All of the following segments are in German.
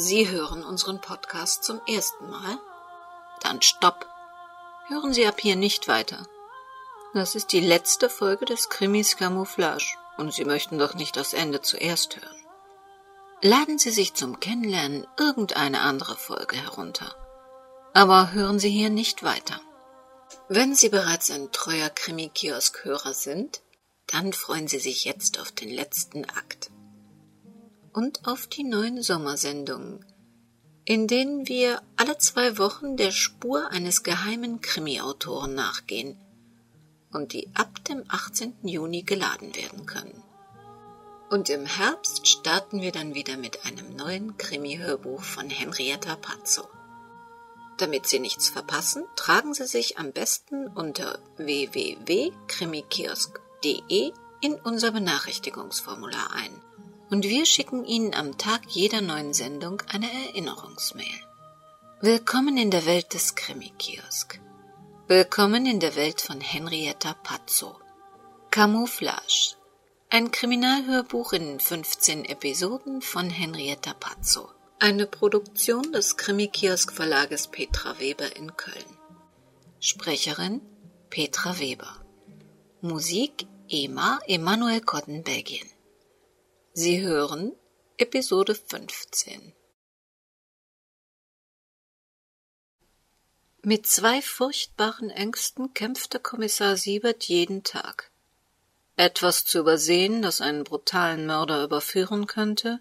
Sie hören unseren Podcast zum ersten Mal? Dann stopp. Hören Sie ab hier nicht weiter. Das ist die letzte Folge des Krimis Camouflage und Sie möchten doch nicht das Ende zuerst hören. Laden Sie sich zum Kennenlernen irgendeine andere Folge herunter. Aber hören Sie hier nicht weiter. Wenn Sie bereits ein treuer Krimi-Kiosk-Hörer sind, dann freuen Sie sich jetzt auf den letzten Akt und auf die neuen Sommersendungen, in denen wir alle zwei Wochen der Spur eines geheimen Krimi-Autoren nachgehen und die ab dem 18. Juni geladen werden können. Und im Herbst starten wir dann wieder mit einem neuen Krimi-Hörbuch von Henrietta Pazzo. Damit Sie nichts verpassen, tragen Sie sich am besten unter www.krimikiosk.de in unser Benachrichtigungsformular ein und wir schicken Ihnen am Tag jeder neuen Sendung eine Erinnerungsmail. Willkommen in der Welt des Krimi-Kiosk. Willkommen in der Welt von Henrietta Pazzo. Camouflage. Ein Kriminalhörbuch in 15 Episoden von Henrietta Pazzo. Eine Produktion des Krimi-Kiosk Verlages Petra Weber in Köln. Sprecherin Petra Weber. Musik Ema Emanuel Cotton Belgien. Sie hören Episode 15. Mit zwei furchtbaren Ängsten kämpfte Kommissar Siebert jeden Tag. Etwas zu übersehen, das einen brutalen Mörder überführen könnte,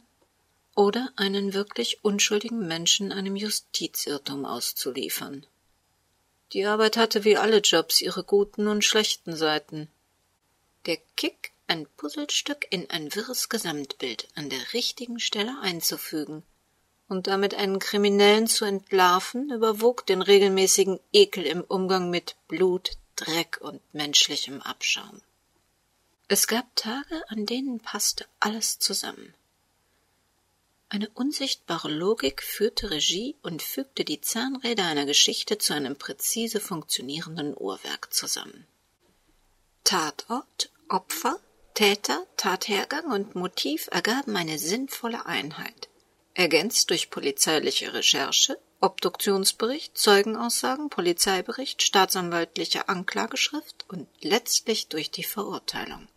oder einen wirklich unschuldigen Menschen einem Justizirrtum auszuliefern. Die Arbeit hatte wie alle Jobs ihre guten und schlechten Seiten. Der Kick ein Puzzlestück in ein wirres Gesamtbild an der richtigen Stelle einzufügen und damit einen Kriminellen zu entlarven, überwog den regelmäßigen Ekel im Umgang mit Blut, Dreck und menschlichem Abschaum. Es gab Tage, an denen passte alles zusammen. Eine unsichtbare Logik führte Regie und fügte die Zahnräder einer Geschichte zu einem präzise funktionierenden Uhrwerk zusammen. Tatort, Opfer, Täter, Tathergang und Motiv ergaben eine sinnvolle Einheit, ergänzt durch polizeiliche Recherche, Obduktionsbericht, Zeugenaussagen, Polizeibericht, staatsanwaltliche Anklageschrift und letztlich durch die Verurteilung.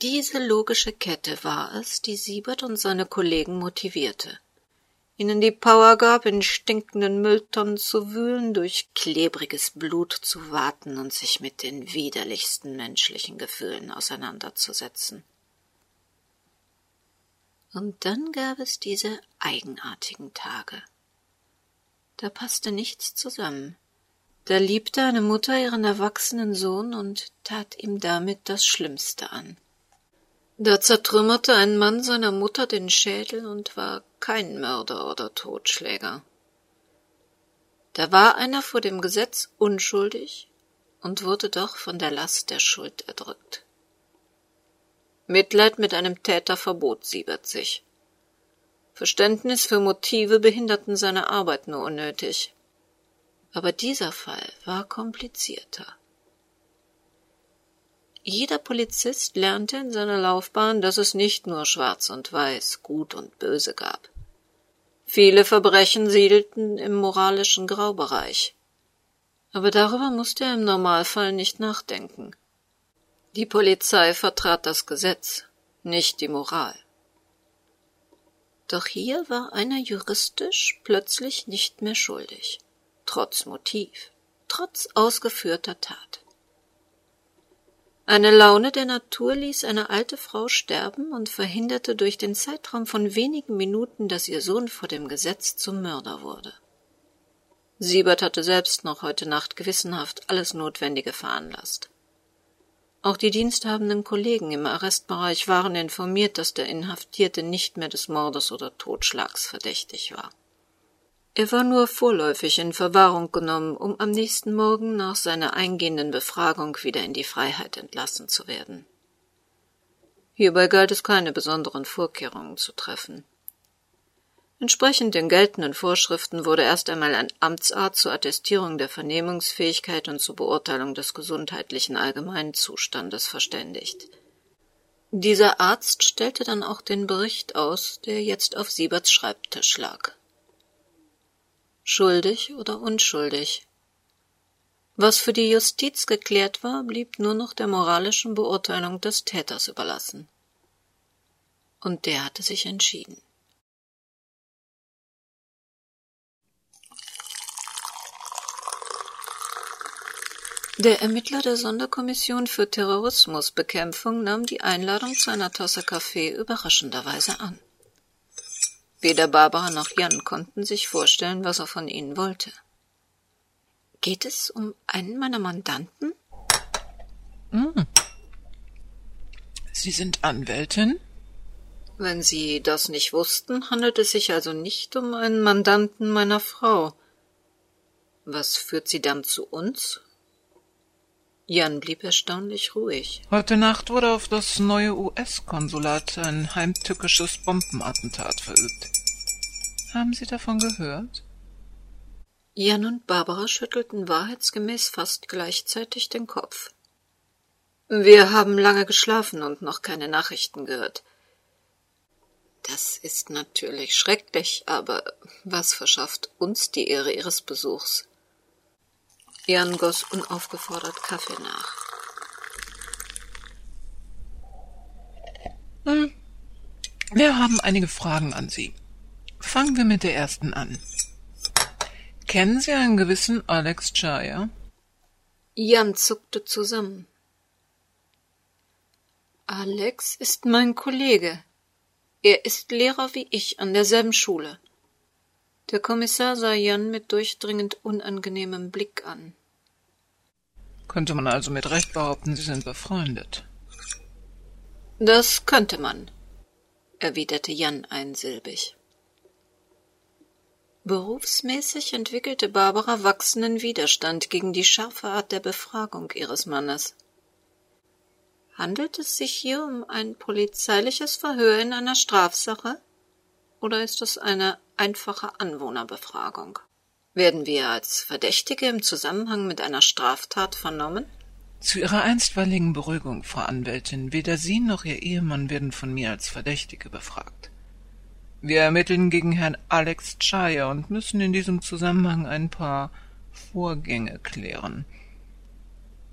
Diese logische Kette war es, die Siebert und seine Kollegen motivierte ihnen die Power gab, in stinkenden Mülltonnen zu wühlen, durch klebriges Blut zu warten und sich mit den widerlichsten menschlichen Gefühlen auseinanderzusetzen. Und dann gab es diese eigenartigen Tage. Da passte nichts zusammen. Da liebte eine Mutter ihren erwachsenen Sohn und tat ihm damit das Schlimmste an. Da zertrümmerte ein Mann seiner Mutter den Schädel und war kein Mörder oder Totschläger. Da war einer vor dem Gesetz unschuldig und wurde doch von der Last der Schuld erdrückt. Mitleid mit einem Täter verbot Siebert sich. Verständnis für Motive behinderten seine Arbeit nur unnötig. Aber dieser Fall war komplizierter. Jeder Polizist lernte in seiner Laufbahn, dass es nicht nur schwarz und weiß, gut und böse gab. Viele Verbrechen siedelten im moralischen Graubereich. Aber darüber musste er im Normalfall nicht nachdenken. Die Polizei vertrat das Gesetz, nicht die Moral. Doch hier war einer juristisch plötzlich nicht mehr schuldig, trotz Motiv, trotz ausgeführter Tat. Eine Laune der Natur ließ eine alte Frau sterben und verhinderte durch den Zeitraum von wenigen Minuten, dass ihr Sohn vor dem Gesetz zum Mörder wurde. Siebert hatte selbst noch heute Nacht gewissenhaft alles Notwendige veranlasst. Auch die diensthabenden Kollegen im Arrestbereich waren informiert, dass der Inhaftierte nicht mehr des Mordes oder Totschlags verdächtig war. Er war nur vorläufig in Verwahrung genommen, um am nächsten Morgen nach seiner eingehenden Befragung wieder in die Freiheit entlassen zu werden. Hierbei galt es keine besonderen Vorkehrungen zu treffen. Entsprechend den geltenden Vorschriften wurde erst einmal ein Amtsarzt zur Attestierung der Vernehmungsfähigkeit und zur Beurteilung des gesundheitlichen Allgemeinzustandes verständigt. Dieser Arzt stellte dann auch den Bericht aus, der jetzt auf Sieberts Schreibtisch lag. Schuldig oder unschuldig? Was für die Justiz geklärt war, blieb nur noch der moralischen Beurteilung des Täters überlassen. Und der hatte sich entschieden. Der Ermittler der Sonderkommission für Terrorismusbekämpfung nahm die Einladung zu einer Tasse Kaffee überraschenderweise an. Weder Barbara noch Jan konnten sich vorstellen, was er von ihnen wollte. Geht es um einen meiner Mandanten? Hm. Sie sind Anwältin? Wenn Sie das nicht wussten, handelt es sich also nicht um einen Mandanten meiner Frau. Was führt Sie dann zu uns? Jan blieb erstaunlich ruhig. Heute Nacht wurde auf das neue US-Konsulat ein heimtückisches Bombenattentat verübt. Haben Sie davon gehört? Jan und Barbara schüttelten wahrheitsgemäß fast gleichzeitig den Kopf. Wir haben lange geschlafen und noch keine Nachrichten gehört. Das ist natürlich schrecklich, aber was verschafft uns die Ehre Ihres Besuchs? Jan goss unaufgefordert Kaffee nach. Hm. Wir haben einige Fragen an Sie. Fangen wir mit der ersten an. Kennen Sie einen gewissen Alex Chaya? Jan zuckte zusammen. Alex ist mein Kollege. Er ist Lehrer wie ich an derselben Schule. Der Kommissar sah Jan mit durchdringend unangenehmem Blick an. Könnte man also mit Recht behaupten, Sie sind befreundet? Das könnte man, erwiderte Jan einsilbig. Berufsmäßig entwickelte Barbara wachsenden Widerstand gegen die scharfe Art der Befragung ihres Mannes. Handelt es sich hier um ein polizeiliches Verhör in einer Strafsache? Oder ist es eine einfache Anwohnerbefragung? Werden wir als Verdächtige im Zusammenhang mit einer Straftat vernommen? Zu Ihrer einstweiligen Beruhigung, Frau Anwältin, weder Sie noch Ihr Ehemann werden von mir als Verdächtige befragt. Wir ermitteln gegen Herrn Alex Chaya und müssen in diesem Zusammenhang ein paar Vorgänge klären.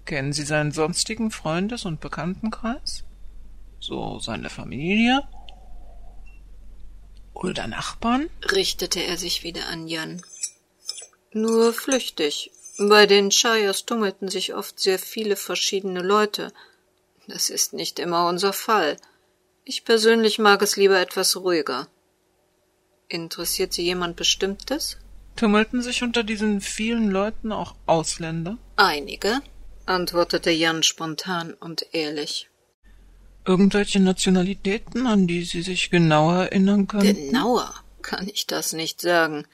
Kennen Sie seinen sonstigen Freundes- und Bekanntenkreis? So seine Familie? Oder Nachbarn? richtete er sich wieder an Jan. Nur flüchtig. Bei den Shires tummelten sich oft sehr viele verschiedene Leute. Das ist nicht immer unser Fall. Ich persönlich mag es lieber etwas ruhiger. Interessiert Sie jemand Bestimmtes? Tummelten sich unter diesen vielen Leuten auch Ausländer? Einige, antwortete Jan spontan und ehrlich. Irgendwelche Nationalitäten, an die Sie sich genauer erinnern können? Genauer kann ich das nicht sagen.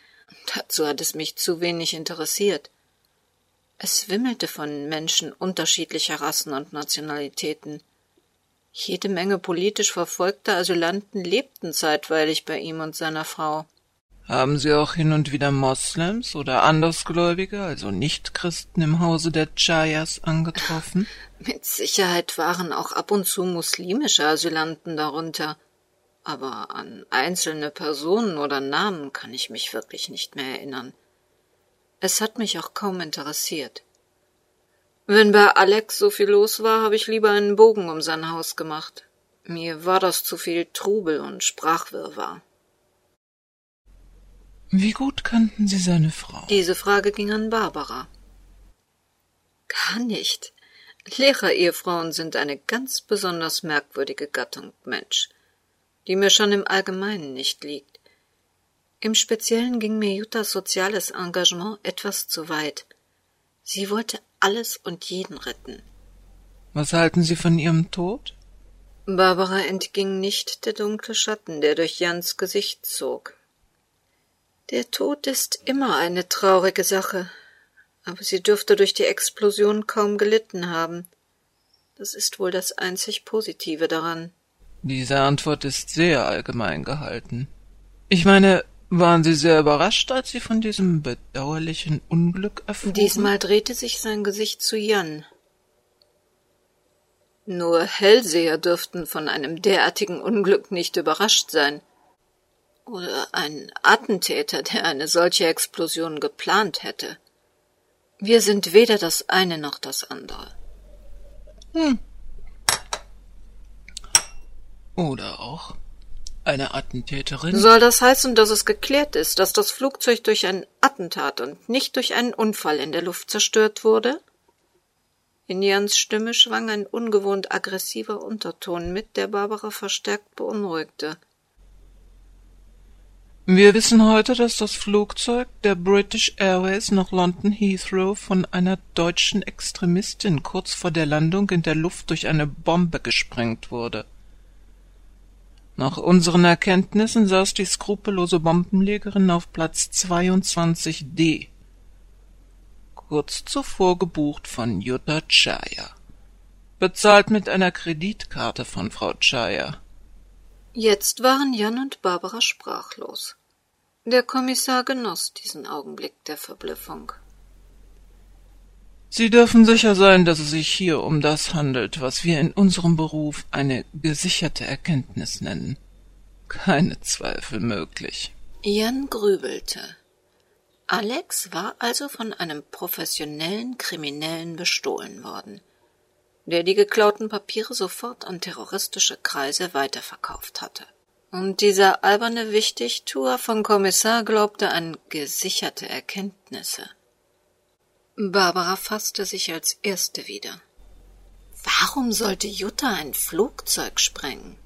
Dazu hat es mich zu wenig interessiert. Es wimmelte von Menschen unterschiedlicher Rassen und Nationalitäten. Jede Menge politisch verfolgter Asylanten lebten zeitweilig bei ihm und seiner Frau. Haben Sie auch hin und wieder Moslems oder Andersgläubige, also Nichtchristen im Hause der Chayas angetroffen? Mit Sicherheit waren auch ab und zu muslimische Asylanten darunter, aber an einzelne Personen oder Namen kann ich mich wirklich nicht mehr erinnern. Es hat mich auch kaum interessiert. Wenn bei Alex so viel los war, habe ich lieber einen Bogen um sein Haus gemacht. Mir war das zu viel Trubel und Sprachwirrwarr. Wie gut kannten Sie seine Frau? Diese Frage ging an Barbara. Gar nicht. Lehrer-Ehefrauen sind eine ganz besonders merkwürdige Gattung Mensch die mir schon im Allgemeinen nicht liegt. Im Speziellen ging mir Juttas soziales Engagement etwas zu weit. Sie wollte alles und jeden retten. Was halten Sie von ihrem Tod? Barbara entging nicht der dunkle Schatten, der durch Jans Gesicht zog. Der Tod ist immer eine traurige Sache, aber sie dürfte durch die Explosion kaum gelitten haben. Das ist wohl das einzig Positive daran. Diese Antwort ist sehr allgemein gehalten. Ich meine, waren Sie sehr überrascht, als Sie von diesem bedauerlichen Unglück erfuhren? Diesmal drehte sich sein Gesicht zu Jan. Nur Hellseher dürften von einem derartigen Unglück nicht überrascht sein. Oder ein Attentäter, der eine solche Explosion geplant hätte. Wir sind weder das eine noch das andere. Hm. Oder auch eine Attentäterin. Soll das heißen, dass es geklärt ist, dass das Flugzeug durch ein Attentat und nicht durch einen Unfall in der Luft zerstört wurde? In Jans Stimme schwang ein ungewohnt aggressiver Unterton mit, der Barbara verstärkt beunruhigte. Wir wissen heute, dass das Flugzeug der British Airways nach London Heathrow von einer deutschen Extremistin kurz vor der Landung in der Luft durch eine Bombe gesprengt wurde. Nach unseren Erkenntnissen saß die skrupellose Bombenlegerin auf Platz 22d kurz zuvor gebucht von Jutta Chaya. Bezahlt mit einer Kreditkarte von Frau Chaya. Jetzt waren Jan und Barbara sprachlos. Der Kommissar genoss diesen Augenblick der Verblüffung. Sie dürfen sicher sein, dass es sich hier um das handelt, was wir in unserem Beruf eine gesicherte Erkenntnis nennen. Keine Zweifel möglich. Jan grübelte. Alex war also von einem professionellen Kriminellen bestohlen worden, der die geklauten Papiere sofort an terroristische Kreise weiterverkauft hatte. Und dieser alberne Wichtigtuer von Kommissar glaubte an gesicherte Erkenntnisse. Barbara fasste sich als erste wieder. Warum sollte Jutta ein Flugzeug sprengen?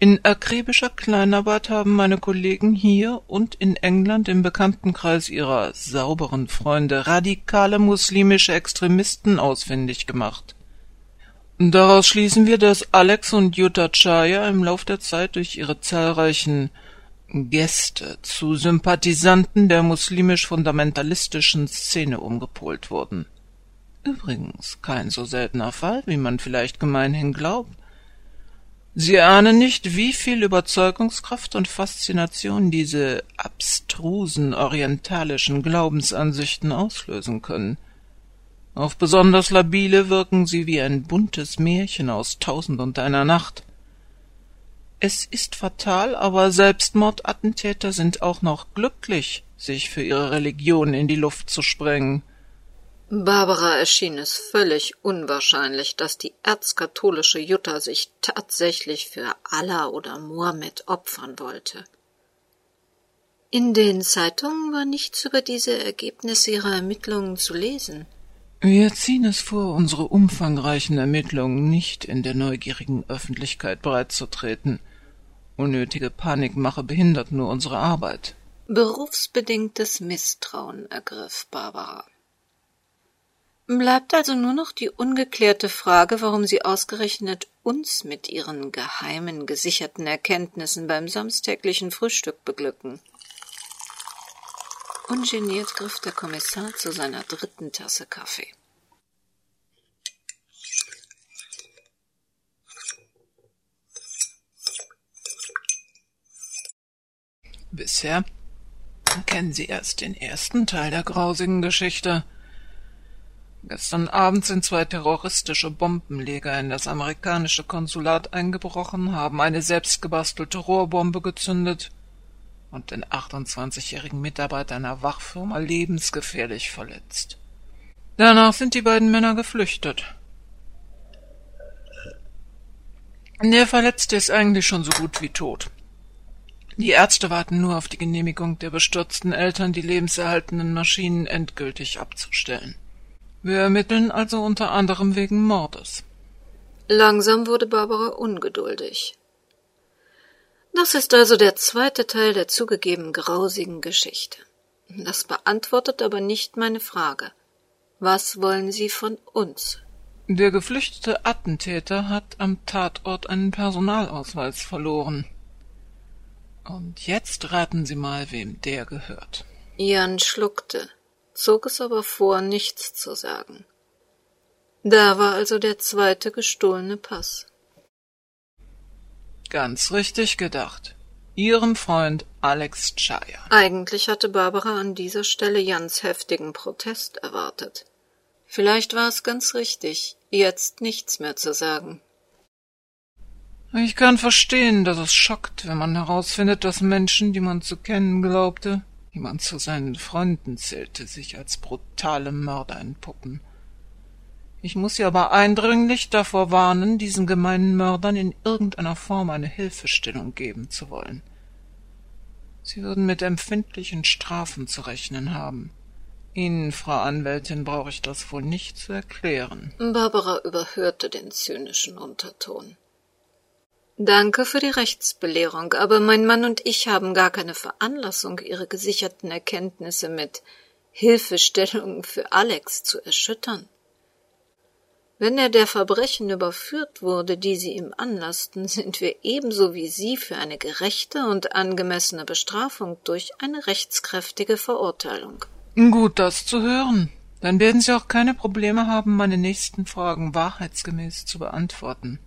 In akribischer Kleinarbeit haben meine Kollegen hier und in England im Bekanntenkreis ihrer sauberen Freunde radikale muslimische Extremisten ausfindig gemacht. Daraus schließen wir, dass Alex und Jutta Chaya im Lauf der Zeit durch ihre zahlreichen Gäste zu Sympathisanten der muslimisch-fundamentalistischen Szene umgepolt wurden. Übrigens kein so seltener Fall, wie man vielleicht gemeinhin glaubt. Sie ahnen nicht, wie viel Überzeugungskraft und Faszination diese abstrusen orientalischen Glaubensansichten auslösen können. Auf besonders labile wirken sie wie ein buntes Märchen aus Tausend und einer Nacht. Es ist fatal, aber Selbstmordattentäter sind auch noch glücklich, sich für ihre Religion in die Luft zu sprengen. Barbara erschien es völlig unwahrscheinlich, dass die erzkatholische Jutta sich tatsächlich für Allah oder Mohammed opfern wollte. In den Zeitungen war nichts über diese Ergebnisse ihrer Ermittlungen zu lesen. Wir ziehen es vor, unsere umfangreichen Ermittlungen nicht in der neugierigen Öffentlichkeit breitzutreten. Unnötige Panikmache behindert nur unsere Arbeit. Berufsbedingtes Misstrauen ergriff Barbara. Bleibt also nur noch die ungeklärte Frage, warum Sie ausgerechnet uns mit Ihren geheimen, gesicherten Erkenntnissen beim samstäglichen Frühstück beglücken. Ungeniert griff der Kommissar zu seiner dritten Tasse Kaffee. Bisher kennen Sie erst den ersten Teil der grausigen Geschichte. Gestern Abend sind zwei terroristische Bombenleger in das amerikanische Konsulat eingebrochen, haben eine selbstgebastelte Rohrbombe gezündet und den 28-jährigen Mitarbeiter einer Wachfirma lebensgefährlich verletzt. Danach sind die beiden Männer geflüchtet. Der Verletzte ist eigentlich schon so gut wie tot. Die Ärzte warten nur auf die Genehmigung der bestürzten Eltern, die lebenserhaltenden Maschinen endgültig abzustellen. Wir ermitteln also unter anderem wegen Mordes. Langsam wurde Barbara ungeduldig. Das ist also der zweite Teil der zugegeben grausigen Geschichte. Das beantwortet aber nicht meine Frage. Was wollen Sie von uns? Der geflüchtete Attentäter hat am Tatort einen Personalausweis verloren. Und jetzt raten Sie mal, wem der gehört. Jan schluckte zog es aber vor, nichts zu sagen. Da war also der zweite gestohlene Pass. Ganz richtig gedacht. Ihrem Freund Alex Chaya. Eigentlich hatte Barbara an dieser Stelle Jans heftigen Protest erwartet. Vielleicht war es ganz richtig, jetzt nichts mehr zu sagen. Ich kann verstehen, dass es schockt, wenn man herausfindet, dass Menschen, die man zu kennen glaubte, die man zu seinen Freunden zählte, sich als brutale Mörder entpuppen. Ich muss Sie aber eindringlich davor warnen, diesen gemeinen Mördern in irgendeiner Form eine Hilfestellung geben zu wollen. Sie würden mit empfindlichen Strafen zu rechnen haben. Ihnen, Frau Anwältin, brauche ich das wohl nicht zu erklären. Barbara überhörte den zynischen Unterton. Danke für die Rechtsbelehrung, aber mein Mann und ich haben gar keine Veranlassung, Ihre gesicherten Erkenntnisse mit Hilfestellungen für Alex zu erschüttern. Wenn er der Verbrechen überführt wurde, die sie ihm anlassten, sind wir ebenso wie Sie für eine gerechte und angemessene Bestrafung durch eine rechtskräftige Verurteilung. Gut, das zu hören. Dann werden Sie auch keine Probleme haben, meine nächsten Fragen wahrheitsgemäß zu beantworten.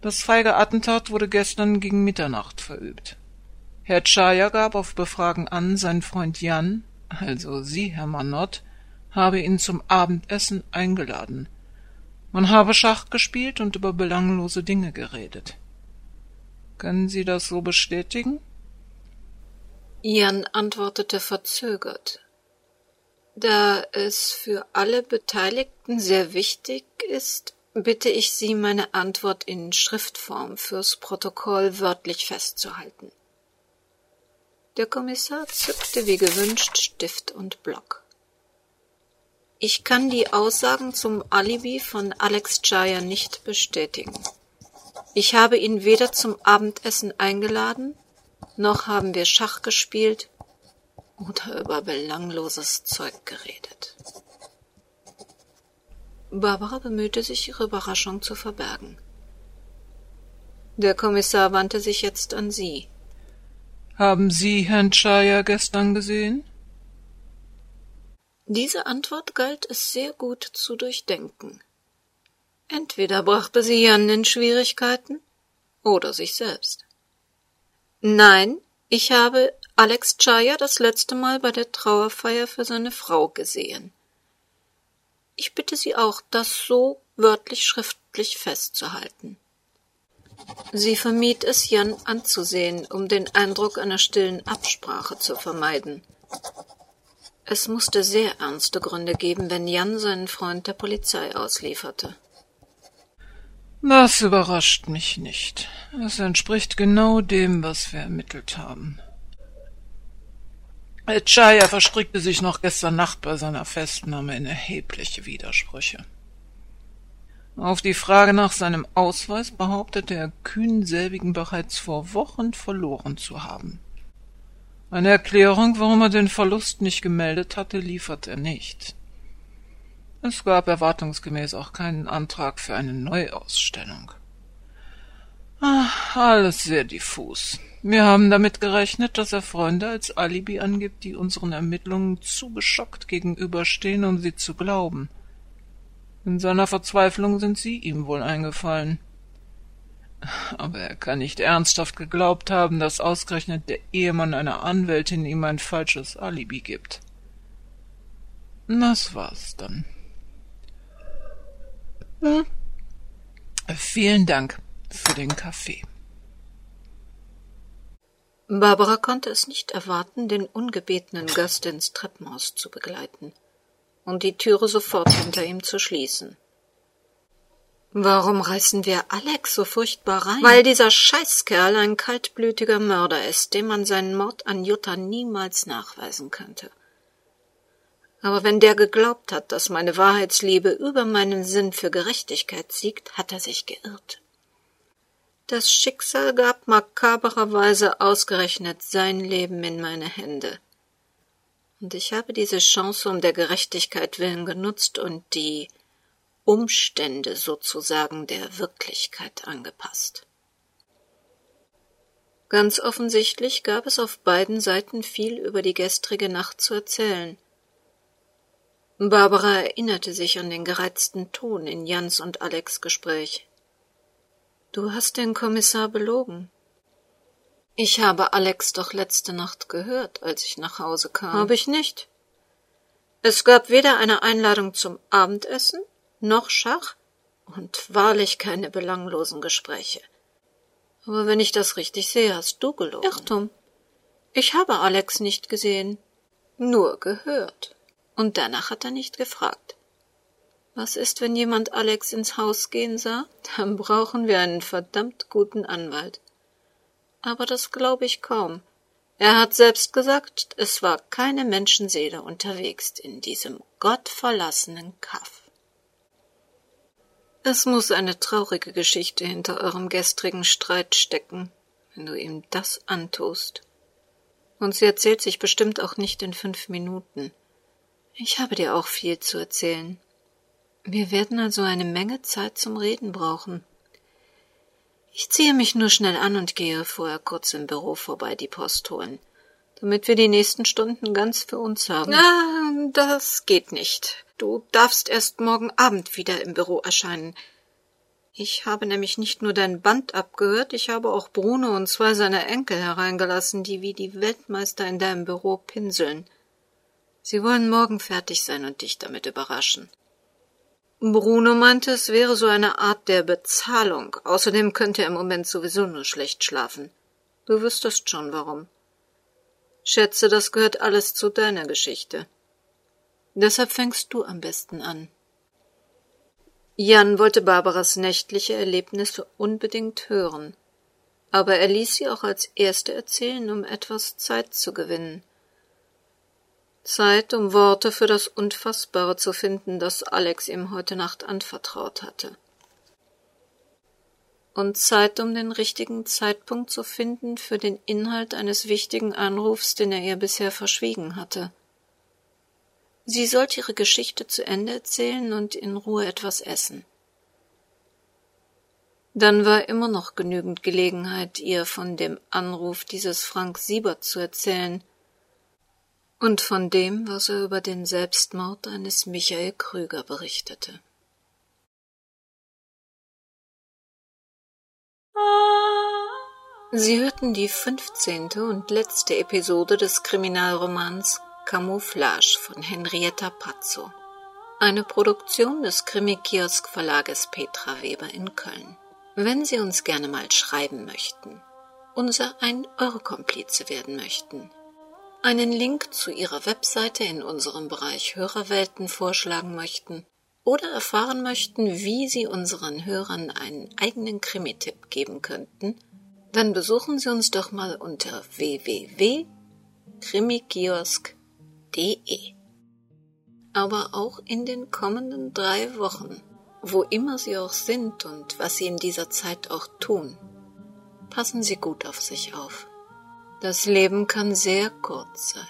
Das feige Attentat wurde gestern gegen Mitternacht verübt. Herr Chaya gab auf Befragen an, sein Freund Jan, also Sie, Herr Manott, habe ihn zum Abendessen eingeladen. Man habe Schach gespielt und über belanglose Dinge geredet. Können Sie das so bestätigen? Jan antwortete verzögert. Da es für alle Beteiligten sehr wichtig ist, bitte ich Sie, meine Antwort in Schriftform fürs Protokoll wörtlich festzuhalten. Der Kommissar zückte wie gewünscht Stift und Block. Ich kann die Aussagen zum Alibi von Alex Jaya nicht bestätigen. Ich habe ihn weder zum Abendessen eingeladen, noch haben wir Schach gespielt oder über belangloses Zeug geredet. Barbara bemühte sich, ihre Überraschung zu verbergen. Der Kommissar wandte sich jetzt an sie. Haben Sie Herrn Chaya gestern gesehen? Diese Antwort galt es sehr gut zu durchdenken. Entweder brachte sie Jan in Schwierigkeiten oder sich selbst. Nein, ich habe Alex Chaya das letzte Mal bei der Trauerfeier für seine Frau gesehen. Ich bitte Sie auch, das so wörtlich schriftlich festzuhalten. Sie vermied es, Jan anzusehen, um den Eindruck einer stillen Absprache zu vermeiden. Es musste sehr ernste Gründe geben, wenn Jan seinen Freund der Polizei auslieferte. Das überrascht mich nicht. Es entspricht genau dem, was wir ermittelt haben. Chaya verstrickte sich noch gestern Nacht bei seiner Festnahme in erhebliche Widersprüche. Auf die Frage nach seinem Ausweis behauptete er kühn selbigen bereits vor Wochen verloren zu haben. Eine Erklärung, warum er den Verlust nicht gemeldet hatte, liefert er nicht. Es gab erwartungsgemäß auch keinen Antrag für eine Neuausstellung. Ach, alles sehr diffus. Wir haben damit gerechnet, dass er Freunde als Alibi angibt, die unseren Ermittlungen zu geschockt gegenüberstehen, um sie zu glauben. In seiner Verzweiflung sind sie ihm wohl eingefallen. Aber er kann nicht ernsthaft geglaubt haben, dass ausgerechnet der Ehemann einer Anwältin ihm ein falsches Alibi gibt. Das war's dann. Hm? Vielen Dank für den Kaffee. Barbara konnte es nicht erwarten, den ungebetenen Gast ins Treppenhaus zu begleiten und die Türe sofort hinter ihm zu schließen. Warum reißen wir Alex so furchtbar rein? Weil dieser Scheißkerl ein kaltblütiger Mörder ist, dem man seinen Mord an Jutta niemals nachweisen könnte. Aber wenn der geglaubt hat, dass meine Wahrheitsliebe über meinen Sinn für Gerechtigkeit siegt, hat er sich geirrt. Das Schicksal gab makabererweise ausgerechnet sein Leben in meine Hände. Und ich habe diese Chance um der Gerechtigkeit willen genutzt und die Umstände sozusagen der Wirklichkeit angepasst. Ganz offensichtlich gab es auf beiden Seiten viel über die gestrige Nacht zu erzählen. Barbara erinnerte sich an den gereizten Ton in Jans und Alex Gespräch. Du hast den Kommissar belogen. Ich habe Alex doch letzte Nacht gehört, als ich nach Hause kam. Habe ich nicht. Es gab weder eine Einladung zum Abendessen noch Schach und wahrlich keine belanglosen Gespräche. Aber wenn ich das richtig sehe, hast du gelogen. Irrtum. Ich habe Alex nicht gesehen, nur gehört. Und danach hat er nicht gefragt. Was ist, wenn jemand Alex ins Haus gehen sah? Dann brauchen wir einen verdammt guten Anwalt. Aber das glaube ich kaum. Er hat selbst gesagt, es war keine Menschenseele unterwegs in diesem gottverlassenen Kaff. Es muss eine traurige Geschichte hinter eurem gestrigen Streit stecken, wenn du ihm das antust. Und sie erzählt sich bestimmt auch nicht in fünf Minuten. Ich habe dir auch viel zu erzählen. Wir werden also eine Menge Zeit zum Reden brauchen. Ich ziehe mich nur schnell an und gehe vorher kurz im Büro vorbei die Post holen, damit wir die nächsten Stunden ganz für uns haben. Ah, das geht nicht. Du darfst erst morgen Abend wieder im Büro erscheinen. Ich habe nämlich nicht nur dein Band abgehört, ich habe auch Bruno und zwei seiner Enkel hereingelassen, die wie die Weltmeister in deinem Büro pinseln. Sie wollen morgen fertig sein und dich damit überraschen. Bruno meinte, es wäre so eine Art der Bezahlung. Außerdem könnte er im Moment sowieso nur schlecht schlafen. Du wüsstest schon warum. Schätze, das gehört alles zu deiner Geschichte. Deshalb fängst du am besten an. Jan wollte Barbaras nächtliche Erlebnisse unbedingt hören, aber er ließ sie auch als erste erzählen, um etwas Zeit zu gewinnen. Zeit, um Worte für das Unfassbare zu finden, das Alex ihm heute Nacht anvertraut hatte. Und Zeit, um den richtigen Zeitpunkt zu finden für den Inhalt eines wichtigen Anrufs, den er ihr bisher verschwiegen hatte. Sie sollte ihre Geschichte zu Ende erzählen und in Ruhe etwas essen. Dann war immer noch genügend Gelegenheit, ihr von dem Anruf dieses Frank Siebert zu erzählen, und von dem, was er über den Selbstmord eines Michael Krüger berichtete. Sie hörten die fünfzehnte und letzte Episode des Kriminalromans Camouflage von Henrietta Pazzo. Eine Produktion des Krimi-Kiosk Verlages Petra Weber in Köln. Wenn Sie uns gerne mal schreiben möchten, unser ein Euro Komplize werden möchten, einen Link zu Ihrer Webseite in unserem Bereich Hörerwelten vorschlagen möchten oder erfahren möchten, wie Sie unseren Hörern einen eigenen Krimi-Tipp geben könnten, dann besuchen Sie uns doch mal unter www.krimikiosk.de. Aber auch in den kommenden drei Wochen, wo immer Sie auch sind und was Sie in dieser Zeit auch tun, passen Sie gut auf sich auf. Das Leben kann sehr kurz sein.